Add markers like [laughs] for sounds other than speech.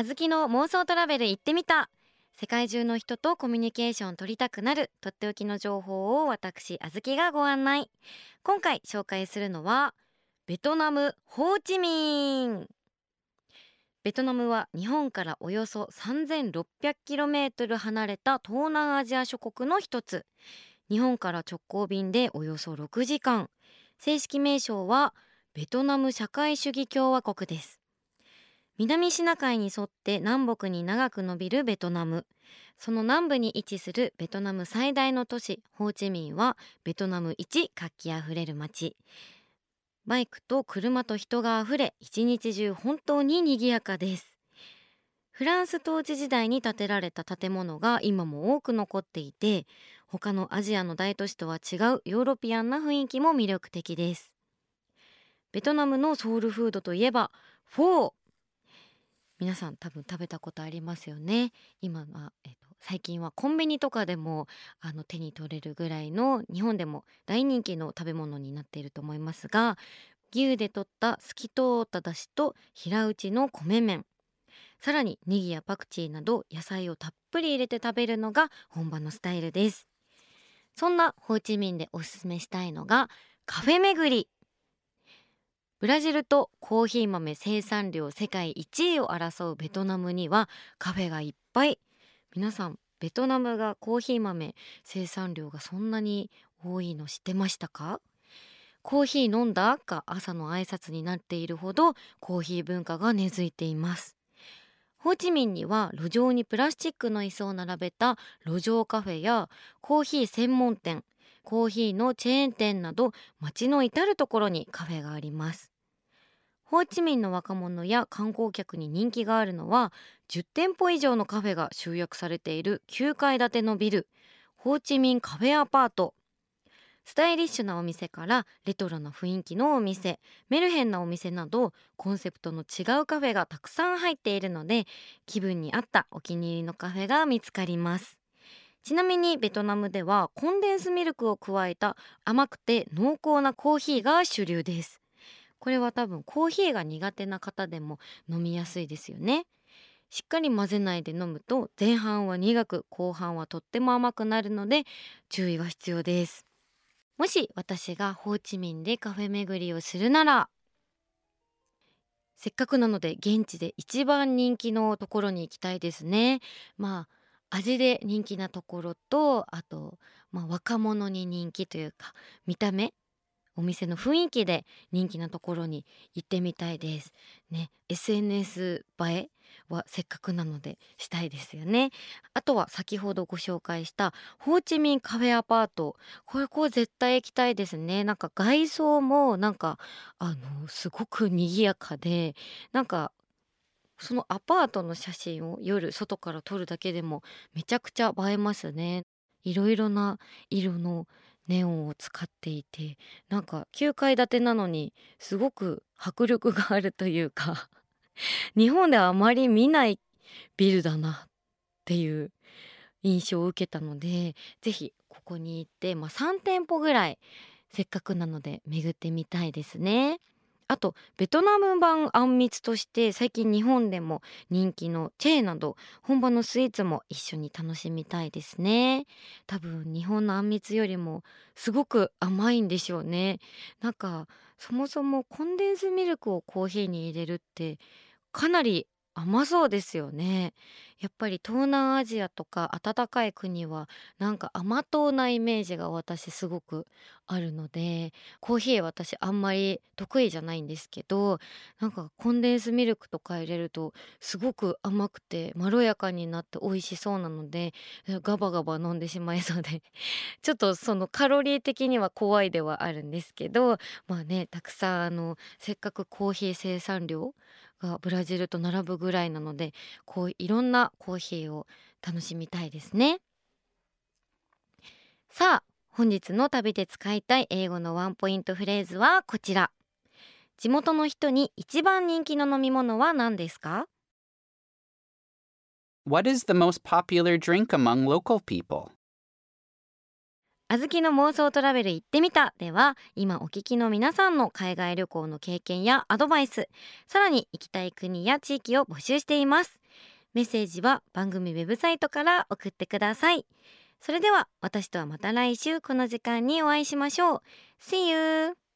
あずきの妄想トラベル行ってみた。世界中の人とコミュニケーション取りたくなる。とっておきの情報を私あずきがご案内。今回紹介するのはベトナムホーチミン。ベトナムは日本からおよそ 3600km 離れた東南アジア諸国の一つ。日本から直行便でおよそ6時間。正式名称はベトナム社会主義共和国です。南シナ海に沿って南北に長く伸びるベトナム。その南部に位置するベトナム最大の都市ホーチミンはベトナム一活気あふれる街。バイクと車と人があふれ一日中本当に賑やかです。フランス統治時代に建てられた建物が今も多く残っていて他のアジアの大都市とは違うヨーロピアンな雰囲気も魅力的です。ベトナムのソウルフードといえばフォー皆さん多分食べたことありますよね。今は、えーと、最近はコンビニとかでもあの手に取れるぐらいの日本でも大人気の食べ物になっていると思いますが牛で取った透き通っただしと平打ちの米麺。さらにネギやパクチーなど野菜をたっぷり入れて食べるのが本場のスタイルです。そんなホーチミンでおすすめしたいのがカフェ巡り。ブラジルとコーヒー豆生産量世界1位を争うベトナムにはカフェがいっぱい。皆さんベトナムがコーヒー豆生産量がそんなに多いの知ってましたか？コーヒー飲んだが朝の挨拶になっているほどコーヒー文化が根付いています。ホーチミンには路上にプラスチックの椅子を並べた路上カフェやコーヒー専門店コーヒーのチェーン店など街の至る所にカフェがあります。ホーチミンの若者や観光客に人気があるのは10店舗以上のカフェが集約されている9階建てのビルホーチミンカフェアパート。スタイリッシュなお店からレトロな雰囲気のお店メルヘンなお店などコンセプトの違うカフェがたくさん入っているので気分に合ったお気に入りのカフェが見つかります。ちなみにベトナムではコンデンスミルクを加えた甘くて濃厚なコーヒーが主流です。これは多分コーヒーが苦手な方でも飲みやすいですよね。しっかり混ぜないで飲むと前半は苦く後半はとっても甘くなるので注意が必要です。もし私がホーチミンでカフェ巡りをするならせっかくなので現地で一番人気のところに行きたいですね。まあ味で人気なところとあと、まあ、若者に人気というか見た目お店の雰囲気で人気なところに行ってみたいです。ね SNS 映えはせっかくなのでしたいですよね。あとは先ほどご紹介したホーチミンカフェアパート。これこう絶対行きたいですね。なんか外装もなんかあのすごく賑やかでなんかそのアパートの写真を夜外から撮るだけでもめちゃくちゃ映えますね。いろいろな色のネオンを使っていてなんか9階建てなのにすごく迫力があるというか [laughs] 日本ではあまり見ないビルだなっていう印象を受けたので是非ここに行って、まあ、3店舗ぐらいせっかくなので巡ってみたいですね。あとベトナム版あんみつとして最近日本でも人気のチェーなど本場のスイーツも一緒に楽しみたいですね。多分日本のあんみつよりもすごく甘いんでしょうね。なんかそもそもコンデンスミルクをコーヒーに入れるってかなり甘そうですよね。やっぱり東南アジアとか暖かい国はなんか甘党なイメージが私すごくあるのでコーヒー私あんまり得意じゃないんですけどなんかコンデンスミルクとか入れるとすごく甘くてまろやかになって美味しそうなのでガバガバ飲んでしまいそうで [laughs] ちょっとそのカロリー的には怖いではあるんですけどまあねたくさんあのせっかくコーヒー生産量がブラジルと並ぶぐらいなのでこういろんなコーヒーを楽しみたいですね。さあ本日の旅で使いたい英語のワンポイントフレーズはこちら。地元の人に一番人気の飲み物は何ですか？What is the most popular drink among local people? あずきの妄想トラベル行ってみたでは今お聞きの皆さんの海外旅行の経験やアドバイスさらに行きたい国や地域を募集しています。メッセージは番組ウェブサイトから送ってください。それでは私とはまた来週この時間にお会いしましょう。See you!